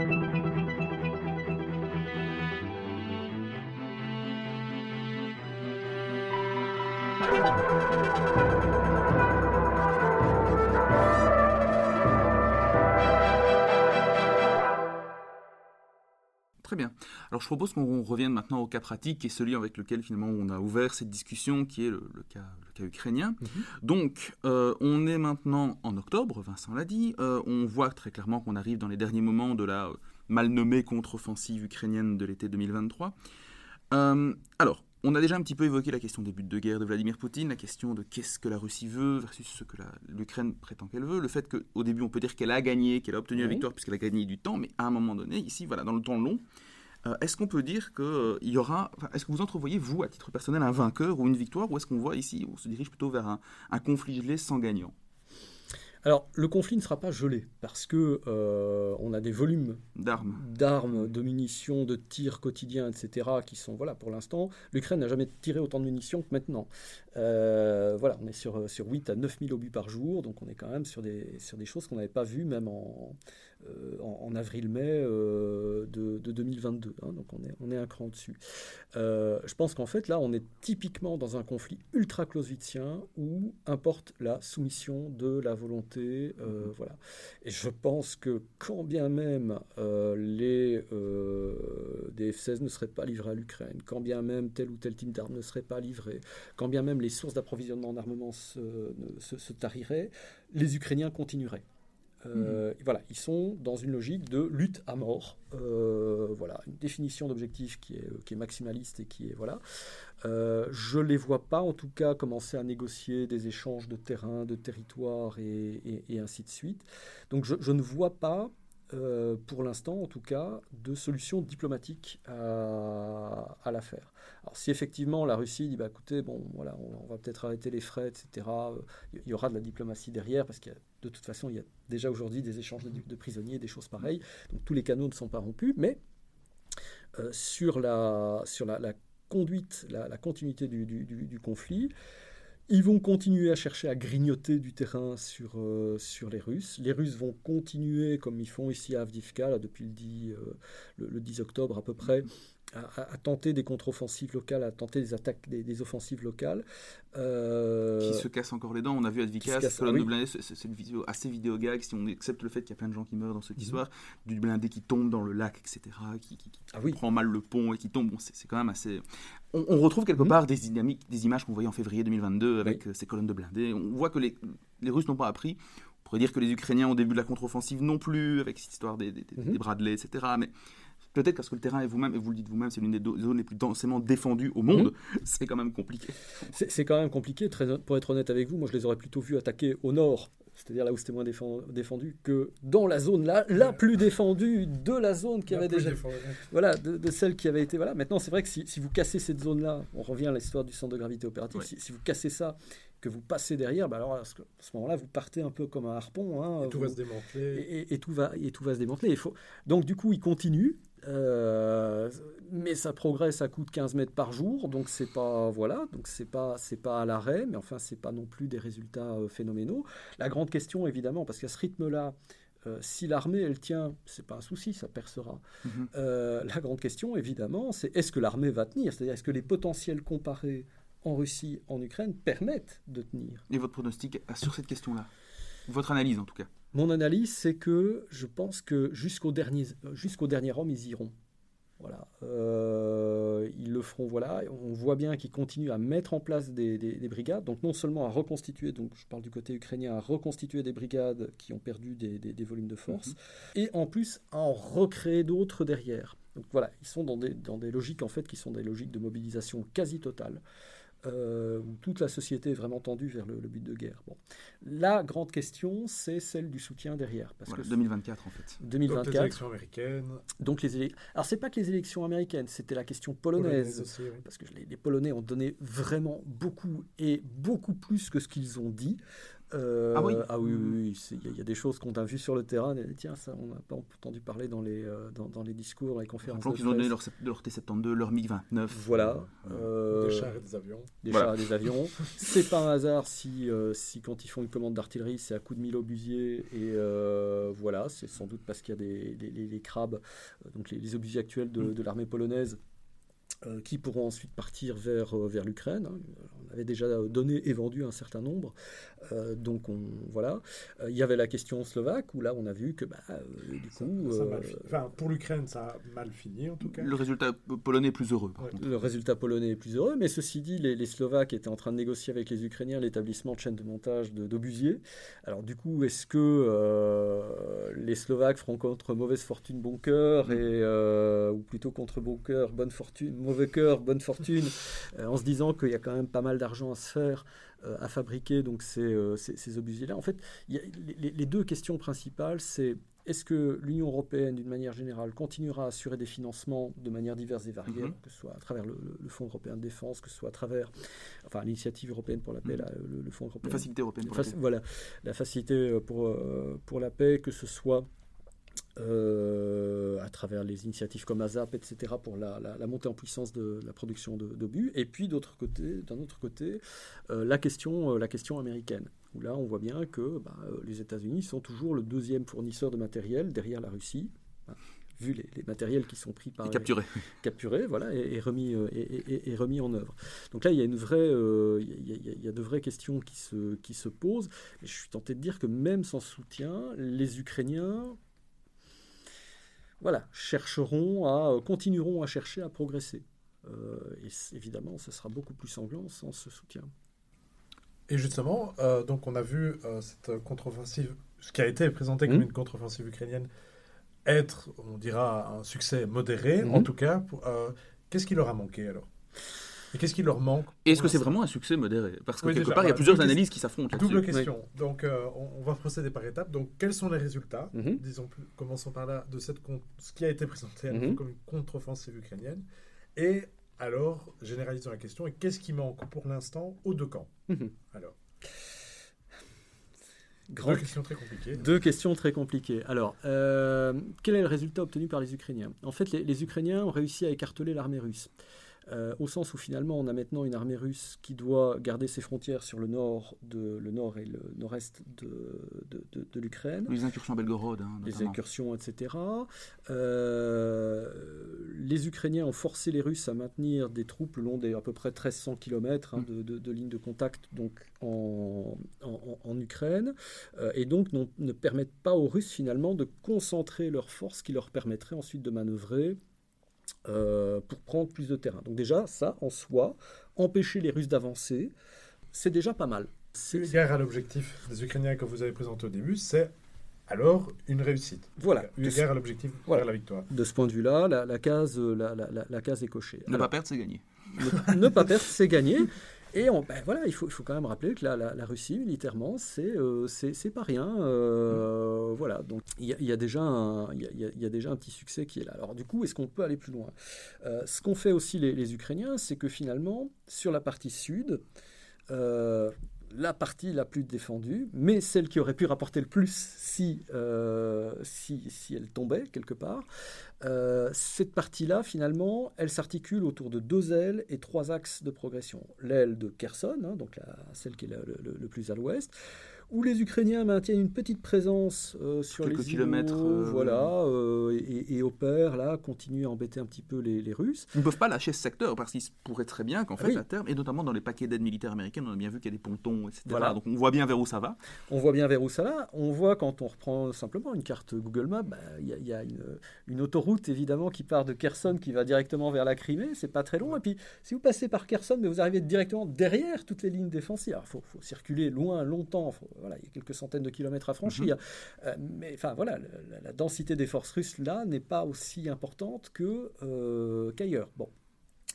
Très Alors je propose qu'on revienne maintenant au cas pratique, qui est celui avec lequel finalement on a ouvert cette discussion, qui est le, cas, le cas, ukrainien. Mhm. Donc euh, on est maintenant en octobre, Vincent l'a dit, euh, on voit très clairement qu'on arrive dans les derniers moments de la mal nommée contre-offensive ukrainienne de l'été 2023. Euh, alors, on a déjà un petit peu évoqué la question des buts de guerre de Vladimir Poutine, la question de qu'est-ce que la Russie veut versus ce que l'Ukraine prétend qu'elle veut, le fait qu'au début on peut dire qu'elle a gagné, qu'elle a obtenu la victoire puisqu'elle a gagné du temps, mais à un moment donné, ici, voilà, dans le temps long, euh, est-ce qu'on peut dire qu'il euh, y aura, est-ce que vous entrevoyez, vous, à titre personnel, un vainqueur ou une victoire, ou est-ce qu'on voit ici, on se dirige plutôt vers un, un conflit gelé sans gagnant? Alors, le conflit ne sera pas gelé parce que euh, on a des volumes d'armes, d'armes, de munitions, de tirs quotidiens, etc., qui sont voilà pour l'instant. L'Ukraine n'a jamais tiré autant de munitions que maintenant. Euh, voilà, on est sur, sur 8 à 9 000 obus par jour, donc on est quand même sur des, sur des choses qu'on n'avait pas vues même en, euh, en, avril-mai de, de, 2022. Hein, donc on est, on est un cran dessus. je pense qu'en fait là, on est typiquement dans un conflit ultra clausewitzien où importe la soumission de la volonté euh, mhm. voilà. Et je pense que quand bien même euh, les euh, des F-16 ne seraient pas livrés à l'Ukraine, quand bien même tel ou tel type d'armes ne serait pas livré, quand bien même les sources d'approvisionnement en armement se, se, tariraient, les Ukrainiens continueraient. Mhm. Voilà, ils sont dans une logique de lutte à mort. voilà, une définition d'objectif qui est, qui est maximaliste et qui est voilà. Euh, je les vois pas, en tout cas, commencer à négocier des échanges de terrain, de territoire et, ainsi de suite. Donc je, ne vois pas, euh, pour l'instant en tout cas, de solution diplomatique à, l'affaire. Alors si effectivement la Russie dit, bah, écoutez, bon, voilà, on, va peut-être arrêter les frais, etc., il y aura de la diplomatie derrière, parce qu'il de toute façon, il y a déjà aujourd'hui des échanges de, prisonniers, des choses pareilles. Donc tous les canaux ne sont pas rompus, mais euh, sur, la, sur la, conduite, la, continuité du, conflit. Ils vont continuer à chercher à grignoter du terrain sur, euh, sur les Russes. Les Russes vont continuer, comme ils font ici à Avdivka, depuis le 10, euh, le 10 octobre à peu près, à, tenter des contre-offensives locales, à tenter des attaques, des, offensives locales. Euh, qui se cassent encore les dents. On a vu Advika, cette colonne de c'est une vidéo assez vidéogag, si on accepte le fait qu'il y a plein de gens qui meurent dans cette mhm. histoire, du blindé qui tombe dans le lac, etc., qui, ah prend mal le pont et qui tombe. Bon, c'est quand même assez. On, retrouve quelque mhm. part des dynamiques, des images qu'on voyait en février 2022 avec euh, ces colonnes de blindés. On voit que les, les Russes n'ont pas appris. On pourrait dire que les Ukrainiens au début de la contre-offensive non plus, avec cette histoire des, des, mhm. des Bradley, etc. Mais Peut-être parce que le terrain est vous-même, et vous le dites vous-même, c'est l'une des zones les plus densément défendues au monde. C'est quand même compliqué. C'est quand même compliqué. Très, pour être honnête avec vous, moi je les aurais plutôt vus attaquer au nord, c'est-à-dire là où c'était moins défendu, que dans la zone là, la plus défendue de la zone qui avait déjà. Voilà, de, celle qui avait été. Voilà. Maintenant, c'est vrai que si, vous cassez cette zone-là, on revient à l'histoire du centre de gravité opératique, si, vous cassez ça, que vous passez derrière, bah alors à ce, moment-là, vous partez un peu comme un harpon. Hein, et tout va se démanteler. Et, tout va, et tout va se démanteler. Il faut... Donc, du coup, il continue. Euh, mais ça progresse à coup de 15 mètres par jour, donc c'est pas voilà, donc c'est pas c'est pas à l'arrêt, mais enfin c'est pas non plus des résultats euh, phénoménaux. La grande question évidemment, parce qu'à ce rythme-là, euh, si l'armée elle tient, c'est pas un souci, ça percera. Mhm. la grande question évidemment, c'est est-ce que l'armée va tenir, c'est-à-dire est-ce que les potentiels comparés en Russie, en Ukraine permettent de tenir? Et votre pronostic sur cette question-là? Votre analyse en tout cas mon analyse, c'est que je pense que jusqu'au dernier, jusqu'au dernier homme, ils iront. Voilà. Euh, ils le feront, voilà. On voit bien qu'ils continuent à mettre en place des, brigades, donc non seulement à reconstituer, donc je parle du côté ukrainien, à reconstituer des brigades qui ont perdu des, volumes de force, mhm. et en plus à en recréer d'autres derrière. Donc voilà, ils sont dans des, dans des logiques en fait qui sont des logiques de mobilisation quasi totale. Euh, où toute la société est vraiment tendue vers le, but de guerre. Bon. La grande question, c'est celle du soutien derrière. Parce que 2024, en fait. 2024. Donc les élections américaines. Donc les éle... Alors, c'est pas que les élections américaines, c'était la question polonaise. Parce que les, Polonais ont donné vraiment beaucoup, et beaucoup plus que ce qu'ils ont dit. Euh, ah oui Ah oui, oui, il y, a des choses qu'on a vues sur le terrain. Et, tiens, ça, on n'a pas entendu parler dans les, euh, dans, dans, les discours, dans les conférences. qu'ils ont donné leur, leur, T-72, leur MiG-29. Voilà. Euh, des chars et des avions. Des chars et des avions. c'est pas un hasard si, si, quand ils font une commande d'artillerie, c'est à coup de mille obusiers. Et voilà, c'est sans doute parce qu'il y a des, les, les, crabes, donc les, les, obusiers actuels de, mm. de l'armée polonaise, qui pourront ensuite partir vers, vers l'Ukraine. Avait déjà donné et vendu un certain nombre. Euh, donc on, voilà. Euh, il y avait la question slovaque où là on a vu que bah, euh, du coup, enfin, pour l'Ukraine ça a mal fini en tout cas. Le résultat polonais est plus heureux. Le résultat polonais est plus heureux, mais ceci dit, les, Slovaques étaient en train de négocier avec les Ukrainiens l'établissement de chaînes de montage d'obusiers. Alors du coup, est-ce que les Slovaques feront contre mauvaise fortune bon cœur et ou plutôt contre bon cœur bonne fortune, mauvais cœur bonne fortune, en se disant qu'il y a quand même pas mal d'argent à se faire euh, à fabriquer donc ces, euh, ces, obusiers-là. En fait, les, deux questions principales, c'est est-ce que l'Union européenne, d'une manière générale, continuera à assurer des financements de manière diverse et variée, mhm. que ce soit à travers le, Fonds européen de défense, que ce soit à travers enfin, l'initiative européenne pour la paix, mhm. le, Fonds européen. La facilité européenne pour la paix. Voilà, la facilité pour, pour la paix, que ce soit euh, à travers les initiatives comme ASAP, etc., pour la, montée en puissance de, la production d'obus. Et puis, d'un autre côté, côté euh, la, question, euh, la question américaine, où là, on voit bien que bah, les États-Unis sont toujours le deuxième fournisseur de matériel derrière la Russie. Hein, vu les, matériels qui sont pris par et capturés, capturés, voilà, et, remis et, remis en œuvre. Donc là, il y a une vraie, il y, a, de vraies questions qui se qui se posent. Et je suis tenté de dire que même sans soutien, les Ukrainiens voilà, chercheront à, euh, continueront à chercher à progresser. Euh, et évidemment, ce sera beaucoup plus sanglant sans ce soutien. Et justement, euh, donc on a vu cette contre-offensive, ce qui a été présenté comme mmh. une contre-offensive ukrainienne, être, on dira, un succès modéré, mmh. en tout cas. Qu'est-ce qui leur a manqué alors? Et qu'est-ce qui leur manque Est-ce que c'est vraiment un succès modéré Parce que quelque part, il y a plusieurs analyses qui s'affrontent. Double question. Donc, euh, on, va procéder par étapes. Donc, quels sont les résultats mhm. Disons, commençons par là, de cette ce qui a été présenté mhm. comme une contre-offensive ukrainienne. Et alors, généralisons la question. Et qu'est-ce qui manque pour l'instant aux deux camps mhm. Alors. Deux questions très compliquées. Deux questions très compliquées. Alors, euh, quel est le résultat obtenu par les Ukrainiens? En fait, les Ukrainiens ont réussi à écarteler l'armée russe. Euh, au sens où finalement on a maintenant une armée russe qui doit garder ses frontières sur le nord, de, le nord et le nord-est de, de, de, l'Ukraine. Les incursions à Belgorod. Hein, les incursions, etc. Euh, les Ukrainiens ont forcé les Russes à maintenir des troupes le long des à peu près 1300 km hein, mm. de, lignes de contact donc en, en, Ukraine, euh, et donc ne permettent pas aux Russes finalement de concentrer leurs forces qui leur permettraient ensuite de manœuvrer euh, pour prendre plus de terrain. Donc déjà, ça, en soi, empêcher les Russes d'avancer, c'est déjà pas mal. C'est guerre à l'objectif des Ukrainiens que vous avez présenté au début, c'est alors une réussite. Voilà. Une guerre à l'objectif voilà. la victoire. De ce point de vue-là, la, case, la, la, case est cochée. Ne pas perdre, c'est gagner. ne, pas perdre, c'est gagner. Et on, ben voilà, il faut, il faut quand même rappeler que la, la, Russie, militairement, c'est euh, pas rien. Euh, voilà, donc il y, y, a déjà un, y, y, a déjà un petit succès qui est là. Alors du coup, est-ce qu'on peut aller plus loin? Euh, Ce qu'ont fait aussi les, les Ukrainiens, c'est que finalement, sur la partie sud, euh, la partie la plus défendue, mais celle qui aurait pu rapporter le plus si, euh, si, si, elle tombait quelque part. Euh, cette partie-là, finalement, elle s'articule autour de deux ailes et trois axes de progression. L'aile de Kherson, hein, donc la, celle qui est le plus à l'ouest, où les Ukrainiens maintiennent une petite présence euh, sur Quelques les kilomètres, îlots, euh, voilà, euh, et, opèrent là, continuent à embêter un petit peu les, Russes. Ils ne peuvent pas lâcher ce secteur parce qu'il pourrait très bien qu'en fait, à terme, et notamment dans les paquets d'aide militaire américaines, on a bien vu qu'il y a des pontons, etc. Donc on voit bien vers où ça va. On voit bien vers où ça va. On voit quand on reprend simplement une carte Google Maps, bah, il y, a, une, autoroute évidemment qui part de Kherson qui va directement vers la Crimée. C'est pas très long. Et puis si vous passez par Kherson, mais vous arrivez directement derrière toutes les lignes défensives. Il faut, circuler loin, longtemps. Voilà, il y a quelques centaines de kilomètres à franchir. Mhm. Euh, mais enfin voilà, la, densité des forces russes là n'est pas aussi importante que euh, qu'ailleurs. Bon.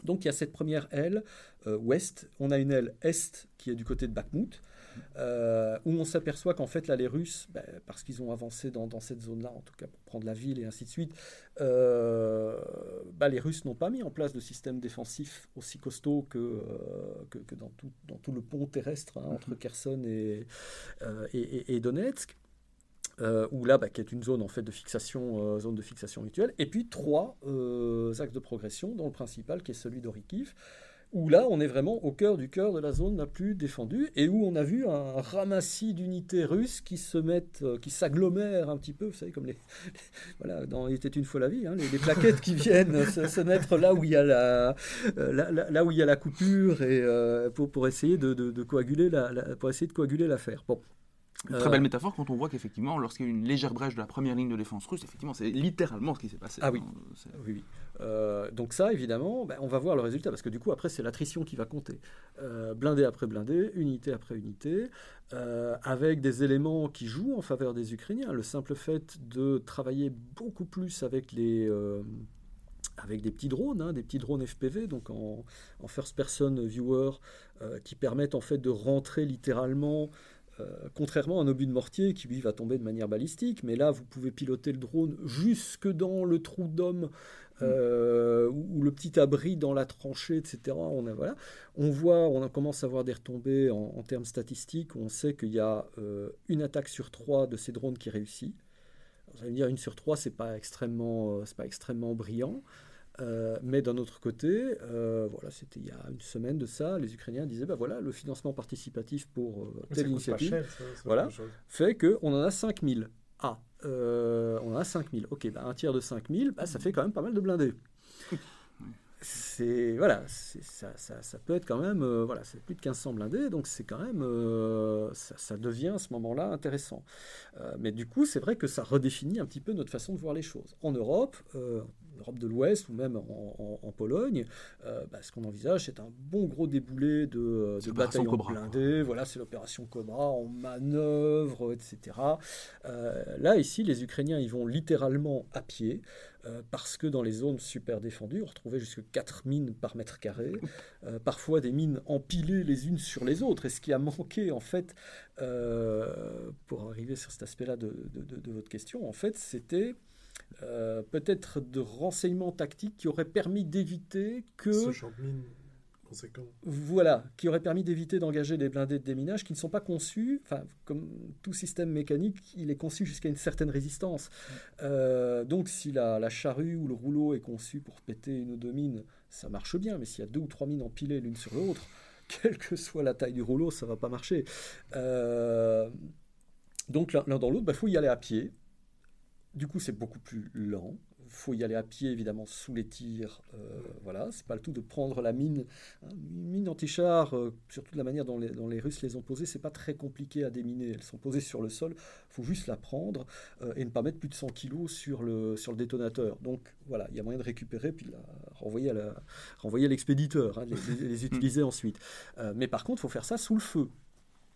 Donc il y a cette première aile ouest, on a une aile est qui est du côté de Bakhmut, euh, où on s'aperçoit qu'en fait, là, les Russes, ben, parce qu'ils ont avancé dans, cette zone-là, en tout cas pour prendre la ville et ainsi de suite, euh, ben, les Russes n'ont pas mis en place de système défensif aussi costaud que, euh, que, dans, tout, dans, tout, le pont terrestre hein, entre mhm. Kherson et, et, Donetsk. Où là, ben, qui est une zone en fait de fixation, zone de fixation mutuelle, et puis trois axes de progression, dont le principal qui est celui d'Orikiv, où là, on est vraiment au cœur du cœur de la zone la plus défendue, et où on a vu un ramassis d'unités russes qui se mettent, euh, qui s'agglomèrent un petit peu, vous savez, comme les, voilà, dans Il était une fois la vie, hein, les, plaquettes qui viennent se, mettre là où il y a la, euh, là, où il y a la coupure, et euh, pour, pour essayer de, de, coaguler la, pour essayer de coaguler l'affaire. Bon, une très belle métaphore quand on voit qu'effectivement, lorsqu'il y a une légère brèche de la première ligne de défense russe, effectivement, c'est littéralement ce qui s'est passé. Ah oui. Hein, oui, oui. Euh, donc ça, évidemment, ben, on va voir le résultat, parce que du coup, après, c'est l'attrition qui va compter. Euh, blindé après blindé, unité après unité, euh, avec des éléments qui jouent en faveur des Ukrainiens. Le simple fait de travailler beaucoup plus avec les avec des petits drones, hein, des petits drones FPV, donc en, en first person viewer, qui permettent en fait de rentrer littéralement euh, contrairement à un obus de mortier qui lui va tomber de manière balistique, mais là vous pouvez piloter le drone jusque dans le trou d'homme euh, ou, le petit abri dans la tranchée, etc. On, a, voilà. on voit, on commence à voir des retombées en, termes statistiques. On sait qu'il y a euh, une attaque sur trois de ces drones qui réussit. Vous allez me dire une sur trois, c'est pas extrêmement, c'est pas extrêmement brillant. Euh, mais d'un autre côté, euh, voilà, c'était il y a une semaine de ça, les Ukrainiens disaient, bah voilà, le financement participatif pour euh, telle initiative, voilà, fait qu'on en a 5000. Ah, on en a 5000. Ok, bah, un tiers de 5000, bah, ça fait quand même pas mal de blindés. C'est voilà, ça, ça, peut être quand même, voilà, c'est plus de 1500 blindés, donc c'est quand même, ça, devient à ce moment-là intéressant. mais du coup, c'est vrai que ça redéfinit un petit peu notre façon de voir les choses. En Europe, Europe de l'Ouest ou même en, Pologne, euh, bah, ce qu'on envisage, c'est un bon gros déboulé de, de bataillons blindés. Voilà, c'est l'opération Cobra en manœuvre, etc. Euh, là, ici, les Ukrainiens, ils vont littéralement à pied. Euh, parce que dans les zones super défendues, on retrouvait jusqu'à 4 mines par mètre carré, parfois des mines empilées les unes sur les autres. Et ce qui a manqué, en fait, pour arriver sur cet aspect-là de, de, votre question, en fait, c'était euh, peut-être de renseignements tactiques qui auraient permis d'éviter que... Ce champ de mine conséquent. Voilà, qui aurait permis d'éviter d'engager des blindés de déminage qui ne sont pas conçus, enfin, comme tout système mécanique, il est conçu jusqu'à une certaine résistance. Euh, donc si la, la, charrue ou le rouleau est conçu pour péter une ou deux mines, ça marche bien, mais s'il y a deux ou trois mines empilées l'une sur l'autre, quelle que soit la taille du rouleau, ça va pas marcher. Euh, donc l'un dans l'autre, il bah, faut y aller à pied. Du coup, c'est beaucoup plus lent. Il faut y aller à pied, évidemment, sous les tirs. Euh, voilà, c'est pas le tout de prendre la mine. Hein, une mine anti-char, euh, surtout de la manière dont les, Russes les ont posées, c'est pas très compliqué à déminer. Elles sont posées sur le sol. Il faut juste la prendre euh, et ne pas mettre plus de 100 kg sur le, sur le détonateur. Donc, voilà, il y a moyen de récupérer puis la renvoyer à l'expéditeur, hein, les, les, utiliser ensuite. Euh, mais par contre, il faut faire ça sous le feu.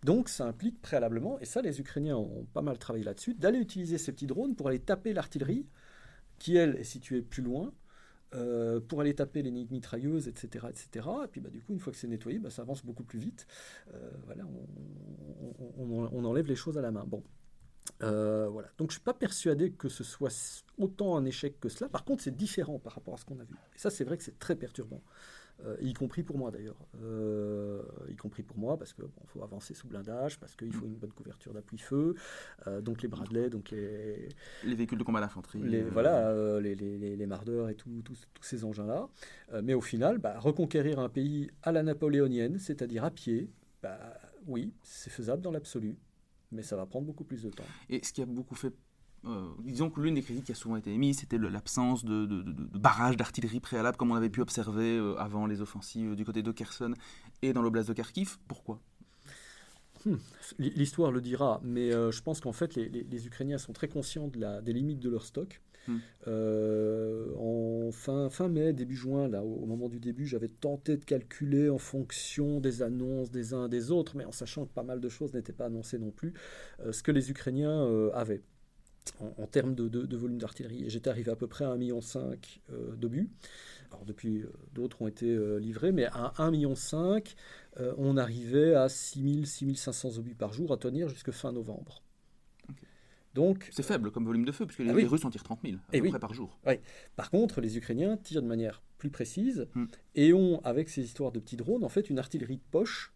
Donc ça implique préalablement, et ça les Ukrainiens ont pas mal travaillé là-dessus, d'aller utiliser ces petits drones pour aller taper l'artillerie, qui elle est située plus loin, euh, pour aller taper les mitrailleuses, etc. etc. Et puis bah, du coup, une fois que c'est nettoyé, bah, ça avance beaucoup plus vite. Euh, voilà, on, enlève les choses à la main. Bon. Euh, voilà. Donc je ne suis pas persuadé que ce soit autant un échec que cela. Par contre, c'est différent par rapport à ce qu'on a vu. Et ça, c'est vrai que c'est très perturbant. Euh, y compris pour moi d'ailleurs. Euh, y compris pour moi, parce qu'il bon, faut avancer sous blindage, parce qu'il faut une bonne couverture d'appui-feu, euh, donc les Bradley, donc les... Les véhicules de combat d'infanterie. Les, voilà, les, les, les, mardeurs et tous ces engins-là. mais au final, bah, reconquérir un pays à la napoléonienne, c'est-à-dire à pied, bah, oui, c'est faisable dans l'absolu, mais ça va prendre beaucoup plus de temps. Et ce qui a beaucoup fait euh, disons que l'une des critiques qui a souvent été émise, c'était l'absence de, de, barrages d'artillerie préalable, comme on avait pu observer euh, avant les offensives du côté de Kherson et dans l'oblast de Kharkiv. Pourquoi? Hmm. L'histoire le dira, mais euh, je pense qu'en fait, les, Ukrainiens sont très conscients de la, des limites de leur stock. Hmm. en fin, fin mai, début juin, là, au, moment du début, j'avais tenté de calculer en fonction des annonces des uns et des autres, mais en sachant que pas mal de choses n'étaient pas annoncées non plus, ce que les Ukrainiens avaient en, termes de, volume d'artillerie. J'étais arrivé à peu près à 1,5 million euh, d'obus. Alors depuis, euh, d'autres ont été livrés, mais à 1,5 million, on arrivait à 6000, 6500 obus par jour à tenir jusqu'à fin novembre. Donc, c'est faible comme volume de feu, puisque les, ah Russes en tirent 30 000 à peu près par jour. Par contre, les Ukrainiens tirent de manière plus précise hmm. et ont, avec ces histoires de petits drones, en fait une artillerie de poche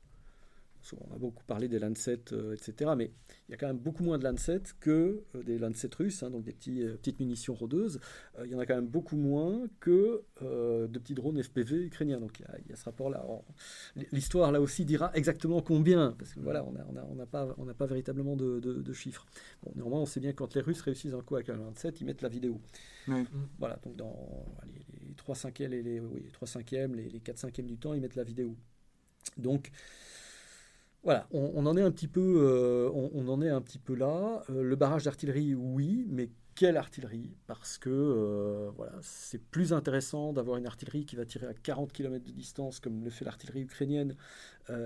on a beaucoup parlé des Lancet, euh, etc. Mais il y a quand même beaucoup moins de Lancet que euh, des Lancet russes, hein, donc des petits, euh, petites munitions rôdeuses. il y en a quand même beaucoup moins que de petits drones FPV ukrainiens. Donc il y a, ce rapport-là. L'histoire là aussi dira exactement combien, parce que voilà, on n'a on a, pas, on pas véritablement de, chiffres. Bon, néanmoins, on sait bien que quand les Russes réussissent un coup avec un Lancet, ils mettent la vidéo. Voilà, donc dans les, 3 cinquièmes, les, les, oui, 3 cinquièmes, les, les 4 cinquièmes du temps, ils mettent la vidéo. Donc, voilà, on, en est un petit peu, euh, on, en est un petit peu là. Euh, le barrage d'artillerie, oui, mais quelle artillerie? Parce que euh, voilà, c'est plus intéressant d'avoir une artillerie qui va tirer à 40 km de distance, comme le fait l'artillerie ukrainienne,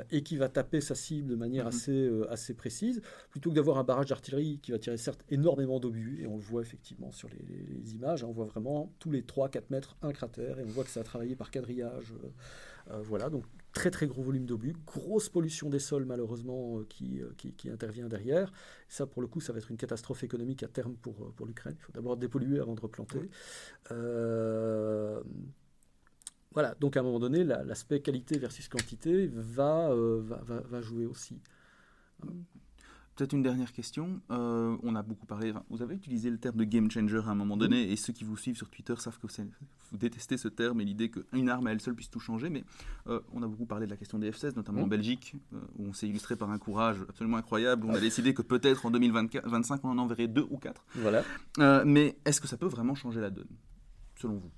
et qui va taper sa cible de manière mhm. assez, assez précise, plutôt que d'avoir un barrage d'artillerie qui va tirer certes énormément d'obus, et on le voit effectivement sur les, images, hein, on voit vraiment tous les 3-4 mètres un cratère, et on voit que ça a travaillé par quadrillage. voilà, donc très très gros volume d'obus, grosse pollution des sols malheureusement euh, qui, euh, qui, qui, intervient derrière. Ça pour le coup ça va être une catastrophe économique à terme pour, euh, pour l'Ukraine. Il faut d'abord dépolluer avant de replanter. voilà, donc à un moment donné l'aspect qualité versus quantité va, va, va, jouer aussi. Peut-être une dernière question. Euh, on a beaucoup parlé. vous avez utilisé le terme de game changer à un moment donné, et ceux qui vous suivent sur Twitter savent que vous détestez ce terme et l'idée qu'une arme à elle seule puisse tout changer. Mais euh, on a beaucoup parlé de la question des F-16, notamment en Belgique, euh, où on s'est illustré par un courage absolument incroyable. Où on a décidé que peut-être en 2025, on en enverrait deux ou quatre. Voilà. mais est-ce que ça peut vraiment changer la donne, selon vous?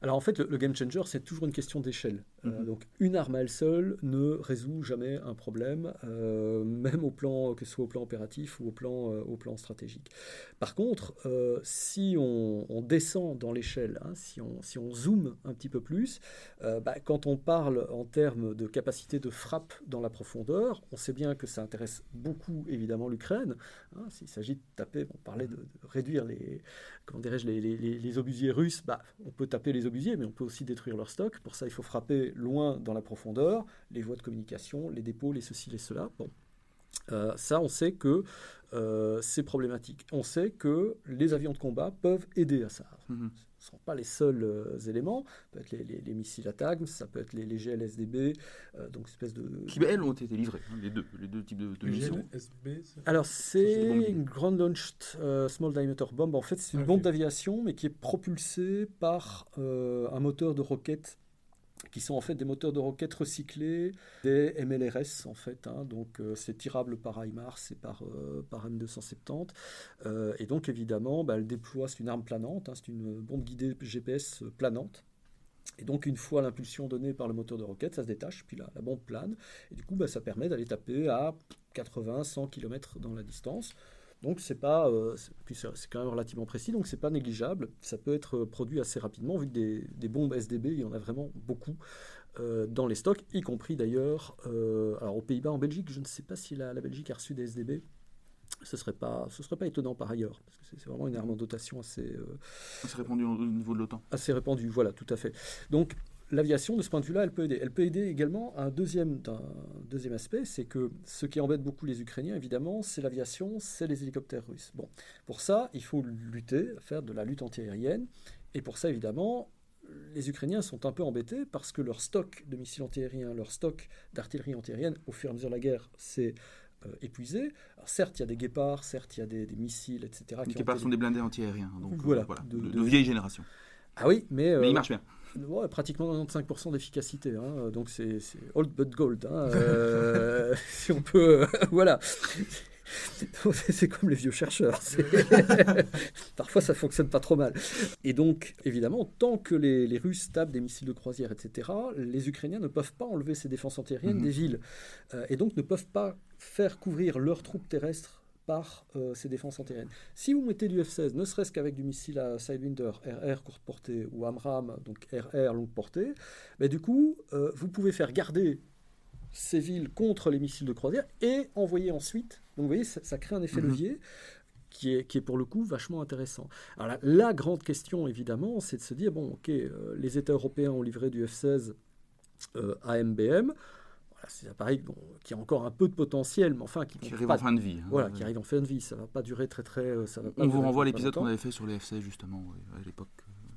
Alors en fait, le, game changer, c'est toujours une question d'échelle. Euh, mhm. donc une arme à elle seule ne résout jamais un problème, euh, même au plan, que ce soit au plan opératif ou au plan, euh, au plan stratégique. Par contre, si on, descend dans l'échelle, hein, si, on, si on zoome un petit peu plus, bah, quand on parle en termes de capacité de frappe dans la profondeur, on sait bien que ça intéresse beaucoup évidemment l'Ukraine. Hein, s'il s'agit de taper, on parlait de, réduire les, comment dirais-je, les, les, les, obusiers russes, bah, on peut taper les mais on peut aussi détruire leur stock. Pour ça, il faut frapper loin dans la profondeur, les voies de communication, les dépôts, les ceci, les cela. Bon. Euh, ça, on sait que euh, c'est problématique. On sait que les avions de combat peuvent aider à ça. Mhm. Ce ne sont pas les seuls euh, éléments. Ça peut être les, missiles ATAGM, ça peut être les, les GLSDB, donc espèce de... Qui, elles, ont été livrés, hein, les, deux, les deux types de, de missiles. Alors, c'est une Ground Launched Small Diameter Bomb. En fait, c'est une bombe d'aviation, mais qui est propulsée par un moteur de roquette qui sont en fait des moteurs de roquettes recyclés, des MLRS en fait, hein. donc euh, c'est tirable par HIMARS et par, euh, par M270, euh, et donc évidemment bah, elle déploie, c'est une arme planante, hein. c'est une bombe guidée GPS planante, et donc, une fois l'impulsion donnée par le moteur de roquette, ça se détache, puis la, la bombe plane. Et du coup, bah, ça permet d'aller taper à 80-100 km dans la distance. Donc c'est pas, euh, c'est quand même relativement précis, donc c'est pas négligeable. Ça peut être produit assez rapidement, vu que des, bombes SDB, il y en a vraiment beaucoup euh, dans les stocks, y compris d'ailleurs, euh, alors aux Pays-Bas, en Belgique, je ne sais pas si la, Belgique a reçu des SDB. Ce serait pas, ce serait pas étonnant par ailleurs, parce que c'est vraiment une arme en dotation assez, assez répandue au niveau de l'OTAN. Assez répandue, voilà, tout à fait. Donc l'aviation, de ce point de vue-là, elle peut aider. Elle peut aider également à un deuxième, deuxième aspect, c'est que ce qui embête beaucoup les Ukrainiens, évidemment, c'est l'aviation, c'est les hélicoptères russes. Bon, pour ça, il faut lutter, faire de la lutte antiaérienne. Et pour ça, évidemment, les Ukrainiens sont un peu embêtés parce que leur stock de missiles antiaériens, leur stock d'artillerie antiaérienne, au fur et à mesure de la guerre, c'est euh, épuisé. certes, il y a des guépards, certes, il y a des, missiles, etc. Les guépards sont des blindés antiaériens, donc voilà, euh, de, vieille génération. Ah oui, mais... mais ils marchent bien pratiquement 95% d'efficacité. Hein, donc c'est old but gold. Hein, euh, si on peut. voilà. C'est comme les vieux chercheurs. Parfois, ça fonctionne pas trop mal. Et donc, évidemment, tant que les, Russes tapent des missiles de croisière, etc., les Ukrainiens ne peuvent pas enlever ces défenses antiaériennes mm-hmm. des villes. Euh, et donc, ne peuvent pas faire couvrir leurs troupes terrestres par euh, ces défenses antiaériennes. Si vous mettez du F-16, ne serait-ce qu'avec du missile à Sidewinder RR courte portée ou AMRAAM, donc RR longue portée, mais du coup, euh, vous pouvez faire garder ces villes contre les missiles de croisière et envoyer ensuite. Donc vous voyez, ça, crée un effet mhm. levier qui est, qui est pour le coup vachement intéressant. Alors la, grande question, évidemment, c'est de se dire, bon, ok, euh, les États européens ont livré du F-16 à MBM. Voilà, c'est un appareil qui a encore un peu de potentiel, mais enfin qui, qui arrive en fin de vie. Hein. voilà, qui arrive en fin de vie. Ça va pas durer très très. Ça va pas On vous renvoie à l'épisode qu'on avait fait sur les F-16 justement à l'époque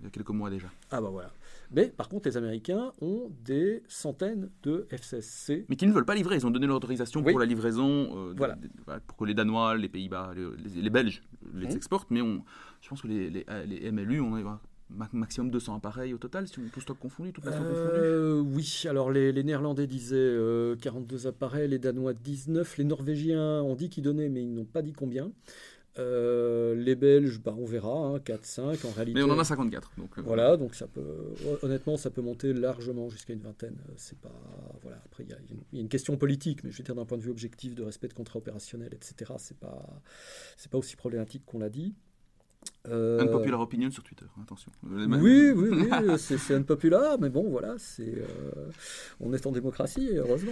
il y a quelques mois déjà. Ah bah voilà. Mais par contre, les Américains ont des centaines de F-16C. Mais qui ne veulent pas livrer. Ils ont donné l'autorisation pour la livraison, euh, voilà. pour que les Danois, les Pays-Bas, les, Belges les mmh. exportent. Mais on, je pense que les, les, MLU, on a maximum 200 appareils au total, si on tout stock confondu, toute nation euh, Oui, alors les, Néerlandais disaient 42 euh, appareils, les Danois 19, les Norvégiens ont dit qu'ils donnaient, mais ils n'ont pas dit combien. Euh, les Belges, bah, on verra, 4-5 hein, en réalité. Mais on en a 54. Donc, voilà, donc ça peut, honnêtement, ça peut monter largement jusqu'à une vingtaine. C'est pas, voilà. Après, il y, a une question politique, mais je veux dire d'un point de vue objectif de respect de contrat opérationnel, etc. C'est pas, c'est pas aussi problématique qu'on l'a dit. Euh... Unpopular opinion sur Twitter, attention. Oui, oui, oui, c'est unpopular, mais bon, voilà, c'est, euh, on est en démocratie, heureusement.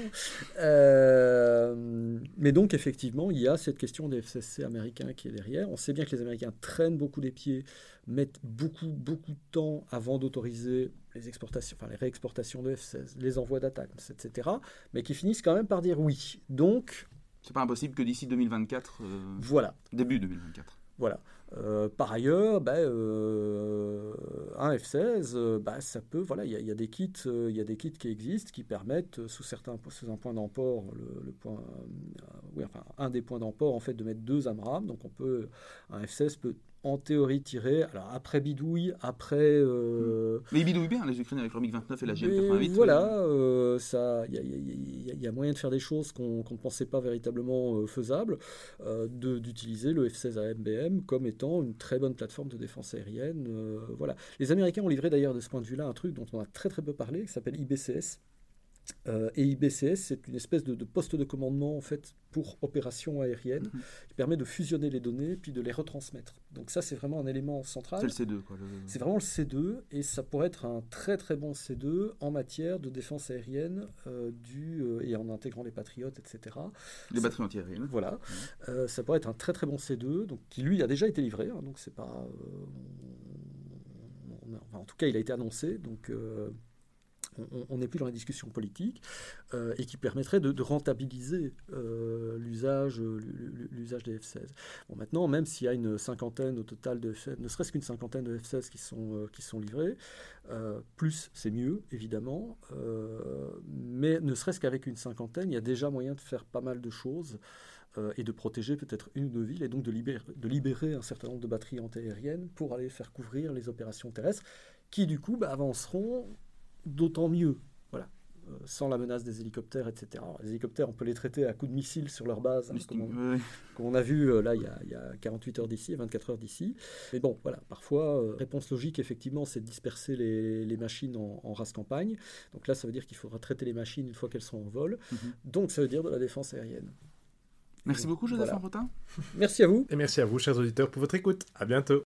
Euh, mais donc, effectivement, il y a cette question des FCC américains qui est derrière. On sait bien que les Américains traînent beaucoup les pieds, mettent beaucoup, beaucoup de temps avant d'autoriser les exportations, enfin les réexportations de F-16, les envois d'attaques, etc., mais qui finissent quand même par dire oui. Donc. C'est pas impossible que d'ici 2024. Euh, voilà. Début 2024. Voilà. Euh, par ailleurs, bah, euh, un F16, euh, bah, ça peut, voilà, il y, a des kits, il y a des kits qui existent qui permettent, sous certains, sous un point d'emport, le, point, oui, enfin, un des points d'emport en fait de mettre deux AMRAM. Donc on peut, un F16 peut en théorie tiré. Alors après bidouille, après. Euh, mais ils bidouillent bien les Ukrainiens avec leur MiG-29 et la GM-88. Voilà, euh, ça, il y, a moyen de faire des choses qu'on ne pensait pas véritablement euh, faisables, d'utiliser le F-16 à MBM comme étant une très bonne plateforme de défense aérienne. voilà. Les Américains ont livré d'ailleurs de ce point de vue-là un truc dont on a très très peu parlé, qui s'appelle IBCS. Euh, et IBCS, c'est une espèce de, poste de commandement en fait pour opérations aériennes mhm. qui permet de fusionner les données puis de les retransmettre. Donc ça, c'est vraiment un élément central. C'est le C2. C'est vraiment le C2 et ça pourrait être un très très bon C2 en matière de défense aérienne euh, du, euh, et en intégrant les patriotes, etc. Les batteries antiaériennes. Voilà. ça pourrait être un très très bon C2 donc, qui lui a déjà été livré. Hein, donc c'est pas... en tout cas, il a été annoncé. Donc on n'est plus dans la discussion politique, euh, et qui permettrait de, rentabiliser euh, l'usage, des F-16. Bon, maintenant, même s'il y a une cinquantaine au total de F-16, ne serait-ce qu'une cinquantaine de F-16 qui sont, euh, qui sont livrés, plus c'est mieux, évidemment, mais ne serait-ce qu'avec une cinquantaine, il y a déjà moyen de faire pas mal de choses. et de protéger peut-être une ou deux villes, et donc de libérer, de libérer un certain nombre de batteries antiaériennes pour aller faire couvrir les opérations terrestres, qui du coup bah, avanceront d'autant mieux. Voilà. Euh, sans la menace des hélicoptères, etc. les hélicoptères, on peut les traiter à coups de missiles sur leur base, hein, comme, on, a vu euh, là il y, a, 48 heures d'ici, 24 heures d'ici. Mais bon, voilà, parfois, euh, réponse logique, effectivement, c'est de disperser les, machines en, race campagne. Donc là, ça veut dire qu'il faudra traiter les machines une fois qu'elles sont en vol. Mhm. Donc ça veut dire de la défense aérienne. Merci beaucoup, Joseph voilà. Merci à vous. Et merci à vous, chers auditeurs, pour votre écoute. À bientôt.